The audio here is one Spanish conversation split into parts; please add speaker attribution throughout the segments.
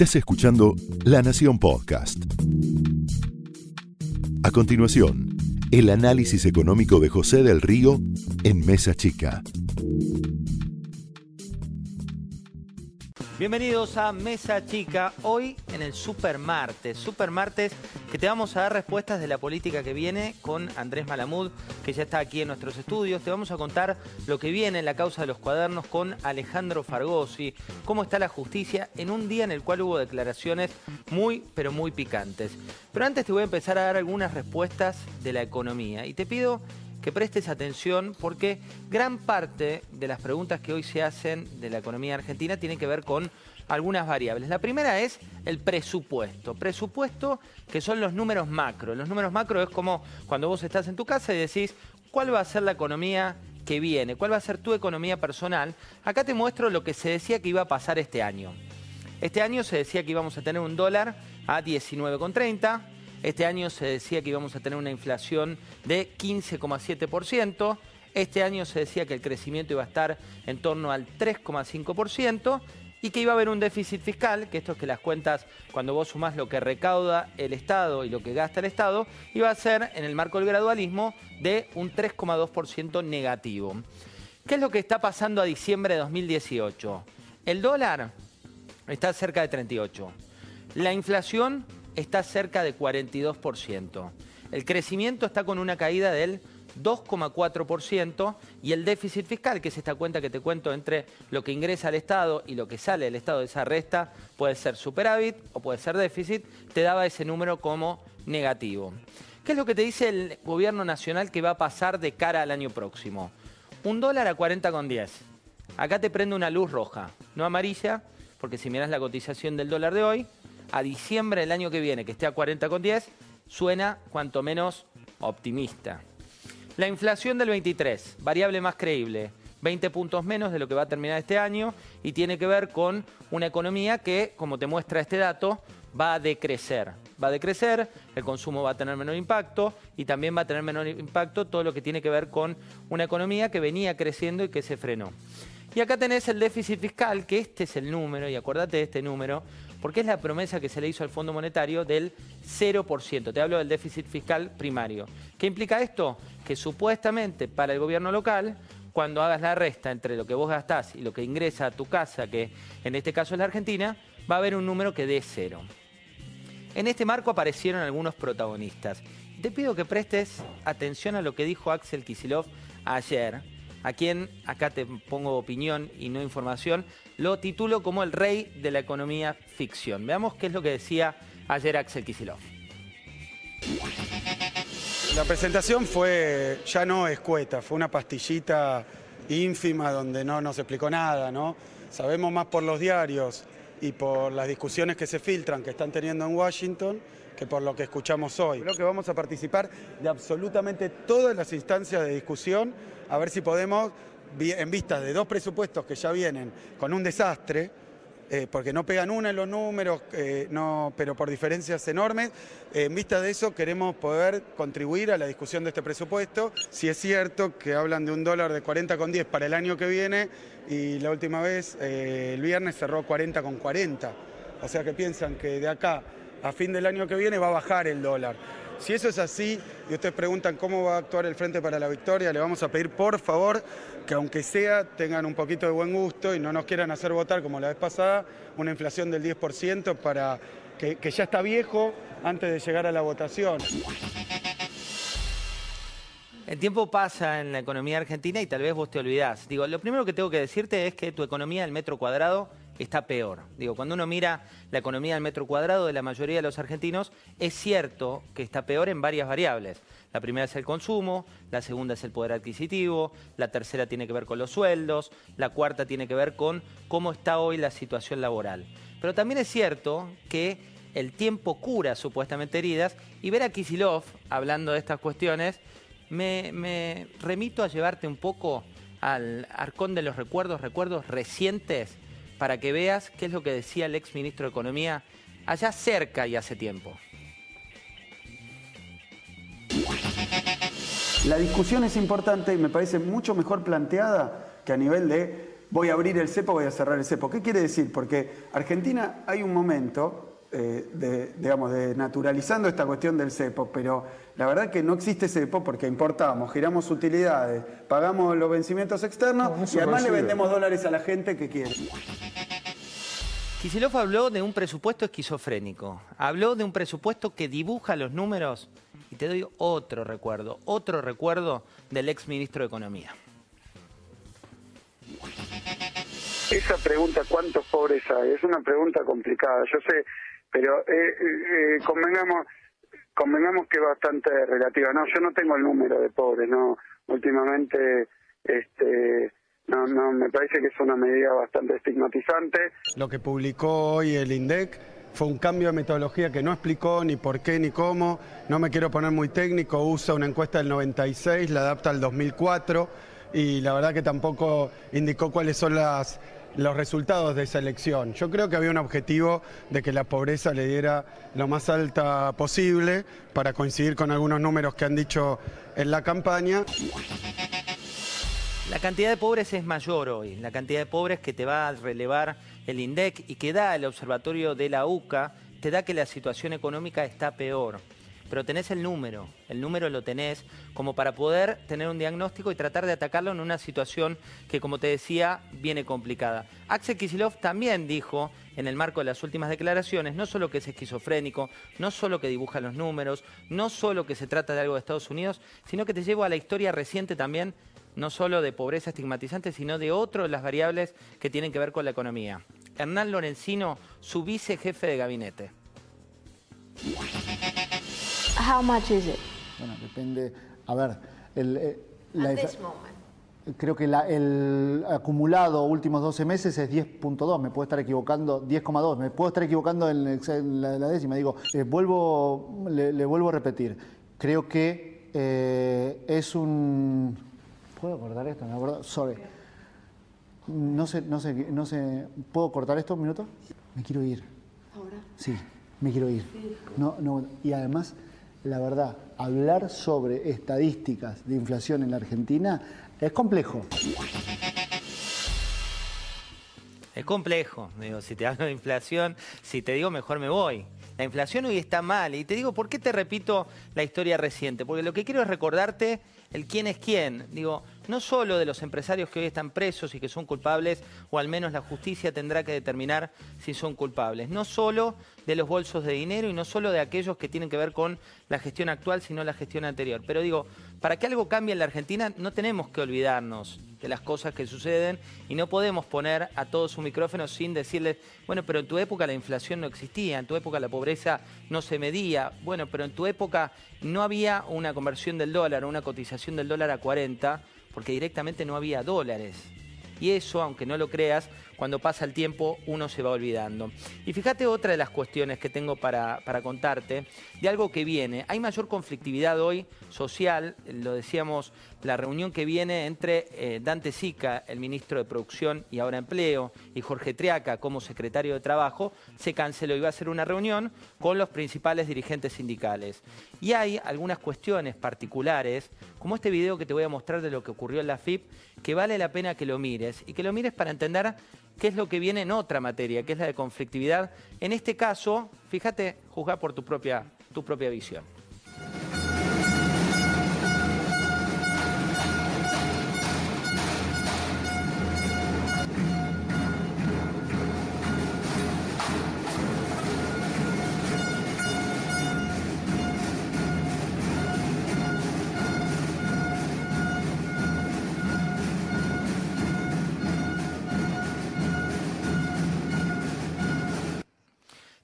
Speaker 1: Estás escuchando La Nación Podcast. A continuación, el análisis económico de José del Río en Mesa Chica.
Speaker 2: Bienvenidos a Mesa Chica, hoy en el Super Martes, Super Martes que te vamos a dar respuestas de la política que viene con Andrés Malamud, que ya está aquí en nuestros estudios. Te vamos a contar lo que viene en la causa de los cuadernos con Alejandro Fargosi, cómo está la justicia en un día en el cual hubo declaraciones muy, pero muy picantes. Pero antes te voy a empezar a dar algunas respuestas de la economía y te pido que prestes atención porque gran parte de las preguntas que hoy se hacen de la economía argentina tienen que ver con algunas variables. La primera es el presupuesto. Presupuesto que son los números macro. Los números macro es como cuando vos estás en tu casa y decís cuál va a ser la economía que viene, cuál va a ser tu economía personal. Acá te muestro lo que se decía que iba a pasar este año. Este año se decía que íbamos a tener un dólar a 19,30 este año se decía que íbamos a tener una inflación de 15,7%. Este año se decía que el crecimiento iba a estar en torno al 3,5% y que iba a haber un déficit fiscal, que esto es que las cuentas, cuando vos sumás lo que recauda el Estado y lo que gasta el Estado, iba a ser, en el marco del gradualismo, de un 3,2% negativo. ¿Qué es lo que está pasando a diciembre de 2018? El dólar está cerca de 38. La inflación está cerca de 42%. El crecimiento está con una caída del 2,4% y el déficit fiscal, que es esta cuenta que te cuento entre lo que ingresa al Estado y lo que sale del Estado de esa resta, puede ser superávit o puede ser déficit, te daba ese número como negativo. ¿Qué es lo que te dice el gobierno nacional que va a pasar de cara al año próximo? Un dólar a 40,10. Acá te prende una luz roja, no amarilla, porque si miras la cotización del dólar de hoy, a diciembre del año que viene, que esté a 40,10, suena cuanto menos optimista. La inflación del 23, variable más creíble, 20 puntos menos de lo que va a terminar este año y tiene que ver con una economía que, como te muestra este dato, va a decrecer. Va a decrecer, el consumo va a tener menor impacto y también va a tener menor impacto todo lo que tiene que ver con una economía que venía creciendo y que se frenó. Y acá tenés el déficit fiscal, que este es el número, y acuérdate de este número, porque es la promesa que se le hizo al Fondo Monetario del 0%. Te hablo del déficit fiscal primario. ¿Qué implica esto? Que supuestamente para el gobierno local, cuando hagas la resta entre lo que vos gastás y lo que ingresa a tu casa, que en este caso es la Argentina, va a haber un número que dé cero. En este marco aparecieron algunos protagonistas. Te pido que prestes atención a lo que dijo Axel Kisilov ayer, a quien, acá te pongo opinión y no información, lo titulo como el rey de la economía ficción. Veamos qué es lo que decía ayer Axel Kisilov.
Speaker 3: La presentación fue ya no escueta, fue una pastillita ínfima donde no nos explicó nada, ¿no? Sabemos más por los diarios y por las discusiones que se filtran que están teniendo en Washington que por lo que escuchamos hoy. Creo que vamos a participar de absolutamente todas las instancias de discusión, a ver si podemos en vista de dos presupuestos que ya vienen con un desastre, eh, porque no pegan una en los números, eh, no, pero por diferencias enormes. Eh, en vista de eso, queremos poder contribuir a la discusión de este presupuesto. Si es cierto que hablan de un dólar de 40,10 para el año que viene y la última vez, el viernes, cerró 40,40. O sea que piensan que de acá a fin del año que viene va a bajar el dólar. Si eso es así y ustedes preguntan cómo va a actuar el Frente para la Victoria, le vamos a pedir por favor que aunque sea tengan un poquito de buen gusto y no nos quieran hacer votar como la vez pasada, una inflación del 10% para que, ya está viejo antes de llegar a la votación.
Speaker 2: El tiempo pasa en la economía argentina y tal vez vos te olvidás. Digo, lo primero que tengo que decirte es que tu economía del metro cuadrado está peor. Digo, cuando uno mira la economía del metro cuadrado de la mayoría de los argentinos, es cierto que está peor en varias variables. La primera es el consumo, la segunda es el poder adquisitivo, la tercera tiene que ver con los sueldos, la cuarta tiene que ver con cómo está hoy la situación laboral. Pero también es cierto que el tiempo cura supuestamente heridas y ver a Kisilov hablando de estas cuestiones me remito a llevarte un poco al arcón de los recuerdos, recuerdos recientes para que veas qué es lo que decía el ex ministro de Economía allá cerca y hace tiempo.
Speaker 3: La discusión es importante y me parece mucho mejor planteada que a nivel de voy a abrir el cepo, voy a cerrar el cepo. ¿Qué quiere decir? Porque Argentina hay un momento eh, de, digamos, de naturalizando esta cuestión del cepo, pero la verdad que no existe cepo porque importamos, giramos utilidades, pagamos los vencimientos externos y además le vendemos dólares a la gente que quiere.
Speaker 2: Kicillof habló de un presupuesto esquizofrénico, habló de un presupuesto que dibuja los números y te doy otro recuerdo, otro recuerdo del ex ministro de Economía.
Speaker 4: Esa pregunta, ¿cuántos pobres hay? Es una pregunta complicada. Yo sé pero eh, eh, convengamos convengamos que es bastante relativa. No, yo no tengo el número de pobres, no. Últimamente, este, no, no, me parece que es una medida bastante estigmatizante.
Speaker 3: Lo que publicó hoy el INDEC fue un cambio de metodología que no explicó ni por qué ni cómo. No me quiero poner muy técnico, usa una encuesta del 96, la adapta al 2004 y la verdad que tampoco indicó cuáles son las los resultados de esa elección. Yo creo que había un objetivo de que la pobreza le diera lo más alta posible para coincidir con algunos números que han dicho en la campaña.
Speaker 2: La cantidad de pobres es mayor hoy, la cantidad de pobres que te va a relevar el INDEC y que da el observatorio de la UCA, te da que la situación económica está peor pero tenés el número, el número lo tenés como para poder tener un diagnóstico y tratar de atacarlo en una situación que, como te decía, viene complicada. Axel Kisilov también dijo, en el marco de las últimas declaraciones, no solo que es esquizofrénico, no solo que dibuja los números, no solo que se trata de algo de Estados Unidos, sino que te llevo a la historia reciente también no solo de pobreza estigmatizante, sino de otras de las variables que tienen que ver con la economía. Hernán Lorenzino, su vicejefe de gabinete.
Speaker 5: How much is it?
Speaker 6: Bueno, depende. A ver, el, eh, creo que el acumulado últimos 12 meses es 10.2, me puedo estar equivocando, 10,2, me puedo estar equivocando en, la, décima. Digo, eh, vuelvo, le, vuelvo a repetir, creo que eh, es un... ¿Puedo cortar esto? Me acuerdo, sorry. No sé, no sé, no sé, ¿puedo cortar esto un minuto? Me quiero ir.
Speaker 5: ¿Ahora?
Speaker 6: Sí, me quiero ir. No, no, y además la verdad, hablar sobre estadísticas de inflación en la Argentina es complejo.
Speaker 2: Es complejo, digo, si te hablo de inflación, si te digo mejor me voy. La inflación hoy está mal y te digo, ¿por qué te repito la historia reciente? Porque lo que quiero es recordarte el quién es quién. Digo, no solo de los empresarios que hoy están presos y que son culpables, o al menos la justicia tendrá que determinar si son culpables. No solo de los bolsos de dinero y no solo de aquellos que tienen que ver con la gestión actual, sino la gestión anterior. Pero digo, para que algo cambie en la Argentina no tenemos que olvidarnos de las cosas que suceden y no podemos poner a todos su micrófono sin decirles, bueno, pero en tu época la inflación no existía, en tu época la pobreza no se medía, bueno, pero en tu época no había una conversión del dólar, una cotización del dólar a 40, porque directamente no había dólares. Y eso, aunque no lo creas, cuando pasa el tiempo uno se va olvidando. Y fíjate otra de las cuestiones que tengo para, contarte, de algo que viene. Hay mayor conflictividad hoy social, lo decíamos, la reunión que viene entre eh, Dante Sica, el ministro de Producción y ahora Empleo, y Jorge Triaca como secretario de Trabajo, se canceló. Iba a ser una reunión con los principales dirigentes sindicales. Y hay algunas cuestiones particulares, como este video que te voy a mostrar de lo que ocurrió en la FIP, que vale la pena que lo mires y que lo mires para entender qué es lo que viene en otra materia, que es la de conflictividad. En este caso, fíjate, juzga por tu propia, tu propia visión.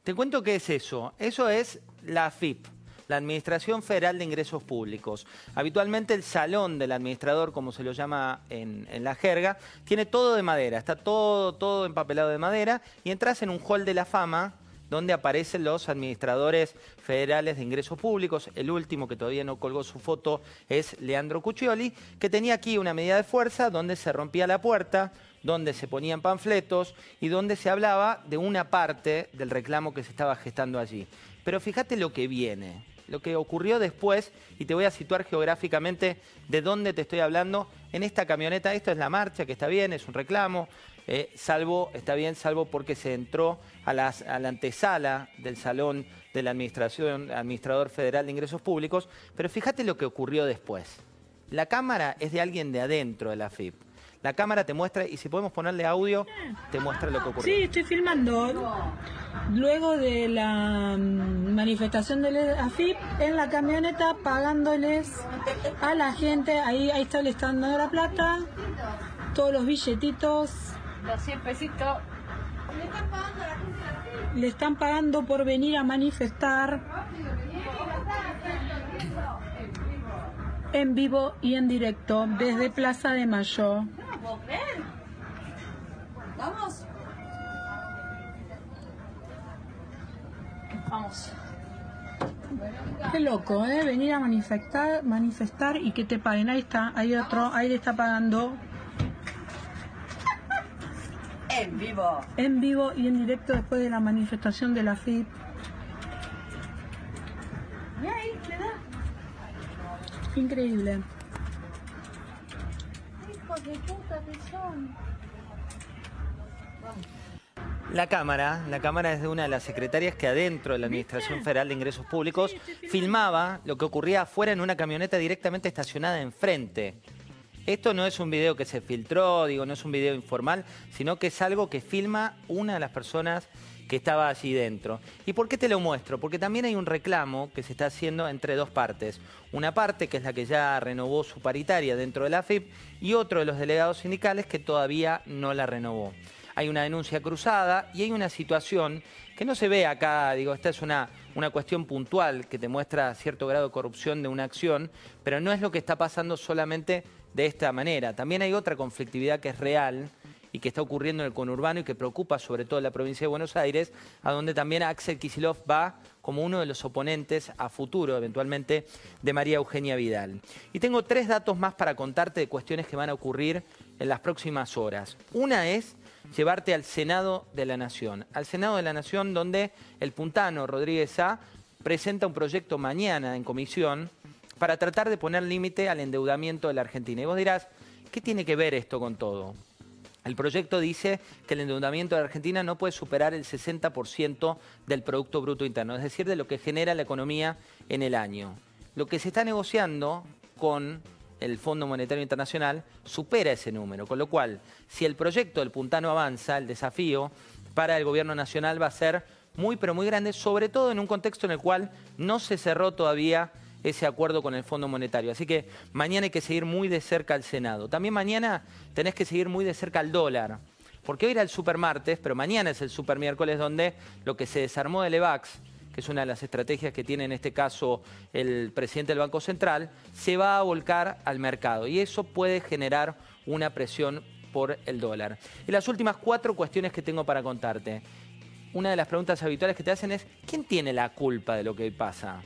Speaker 2: Te cuento qué es eso. Eso es la FIP, la Administración Federal de Ingresos Públicos. Habitualmente el salón del administrador, como se lo llama en, la jerga, tiene todo de madera, está todo, todo empapelado de madera y entras en un hall de la fama donde aparecen los administradores federales de ingresos públicos. El último que todavía no colgó su foto es Leandro Cuccioli, que tenía aquí una medida de fuerza donde se rompía la puerta, donde se ponían panfletos y donde se hablaba de una parte del reclamo que se estaba gestando allí. Pero fíjate lo que viene. lo que ocurrió después y te voy a situar geográficamente de dónde te estoy hablando. En esta camioneta, esto es la marcha, que está bien, es un reclamo, eh, salvo, está bien, salvo porque se entró a, la antesala del salón de la administración, administrador federal de ingresos públicos, pero fíjate lo que ocurrió después. La cámara es de alguien de adentro de la FIP. La cámara te muestra, y si podemos ponerle audio, te muestra lo que ocurrió.
Speaker 7: Sí, estoy filmando. Luego de la mm, manifestación de la AFIP, en la camioneta pagándoles a la gente, ahí, ahí está el estando de la plata, todos los billetitos.
Speaker 5: Los 100 pesitos.
Speaker 7: Le están pagando por venir a manifestar en vivo y en directo desde Plaza de Mayo.
Speaker 5: Vamos. Vamos.
Speaker 7: Qué loco, ¿eh? Venir a manifestar, manifestar y que te paguen. Ahí está, hay otro, ahí le está pagando.
Speaker 5: En vivo.
Speaker 7: En vivo y en directo después de la manifestación de la FIP. Increíble.
Speaker 2: La Cámara, la Cámara es de una de las secretarias que adentro de la Administración Federal de Ingresos Públicos filmaba lo que ocurría afuera en una camioneta directamente estacionada enfrente. Esto no es un video que se filtró, digo, no es un video informal, sino que es algo que filma una de las personas que estaba allí dentro. ¿Y por qué te lo muestro? Porque también hay un reclamo que se está haciendo entre dos partes. Una parte que es la que ya renovó su paritaria dentro de la AFIP y otro de los delegados sindicales que todavía no la renovó. Hay una denuncia cruzada y hay una situación que no se ve acá, digo, esta es una, una cuestión puntual que te muestra cierto grado de corrupción de una acción, pero no es lo que está pasando solamente de esta manera. También hay otra conflictividad que es real, y que está ocurriendo en el conurbano y que preocupa sobre todo la provincia de Buenos Aires, a donde también Axel Kisilov va como uno de los oponentes a futuro, eventualmente, de María Eugenia Vidal. Y tengo tres datos más para contarte de cuestiones que van a ocurrir en las próximas horas. Una es llevarte al Senado de la Nación, al Senado de la Nación donde el puntano Rodríguez A presenta un proyecto mañana en comisión para tratar de poner límite al endeudamiento de la Argentina. Y vos dirás, ¿qué tiene que ver esto con todo? El proyecto dice que el endeudamiento de Argentina no puede superar el 60% del Producto Bruto Interno, es decir, de lo que genera la economía en el año. Lo que se está negociando con el Fondo Monetario Internacional supera ese número, con lo cual, si el proyecto del Puntano avanza, el desafío para el gobierno nacional va a ser muy, pero muy grande, sobre todo en un contexto en el cual no se cerró todavía ese acuerdo con el Fondo Monetario. Así que mañana hay que seguir muy de cerca al Senado. También mañana tenés que seguir muy de cerca al dólar. Porque hoy era el super martes, pero mañana es el super miércoles donde lo que se desarmó del EVAX, que es una de las estrategias que tiene en este caso el presidente del Banco Central, se va a volcar al mercado. Y eso puede generar una presión por el dólar. Y las últimas cuatro cuestiones que tengo para contarte. Una de las preguntas habituales que te hacen es, ¿quién tiene la culpa de lo que pasa?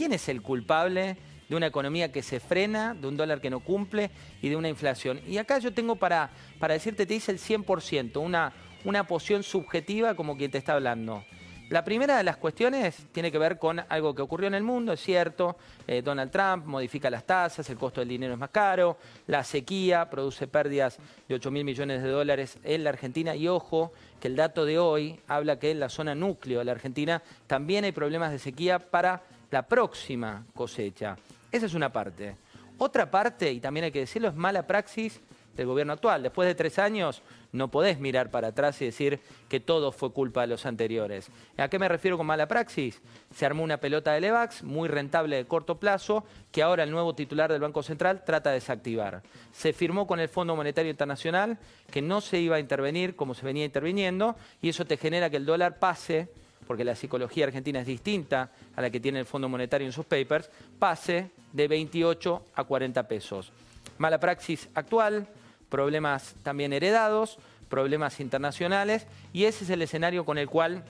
Speaker 2: ¿Quién es el culpable de una economía que se frena, de un dólar que no cumple y de una inflación? Y acá yo tengo para, para decirte, te dice el 100%, una, una poción subjetiva como quien te está hablando. La primera de las cuestiones tiene que ver con algo que ocurrió en el mundo, es cierto, eh, Donald Trump modifica las tasas, el costo del dinero es más caro, la sequía produce pérdidas de 8 mil millones de dólares en la Argentina y ojo que el dato de hoy habla que en la zona núcleo de la Argentina también hay problemas de sequía para la próxima cosecha. Esa es una parte. Otra parte, y también hay que decirlo, es mala praxis del gobierno actual. Después de tres años no podés mirar para atrás y decir que todo fue culpa de los anteriores. ¿A qué me refiero con mala praxis? Se armó una pelota de Levax muy rentable de corto plazo que ahora el nuevo titular del Banco Central trata de desactivar. Se firmó con el Fondo Monetario Internacional que no se iba a intervenir como se venía interviniendo y eso te genera que el dólar pase porque la psicología argentina es distinta a la que tiene el Fondo Monetario en sus papers, pase de 28 a 40 pesos. Mala praxis actual, problemas también heredados, problemas internacionales, y ese es el escenario con el cual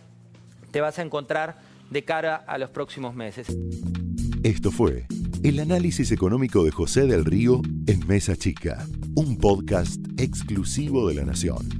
Speaker 2: te vas a encontrar de cara a los próximos meses.
Speaker 1: Esto fue el análisis económico de José del Río en Mesa Chica, un podcast exclusivo de la Nación.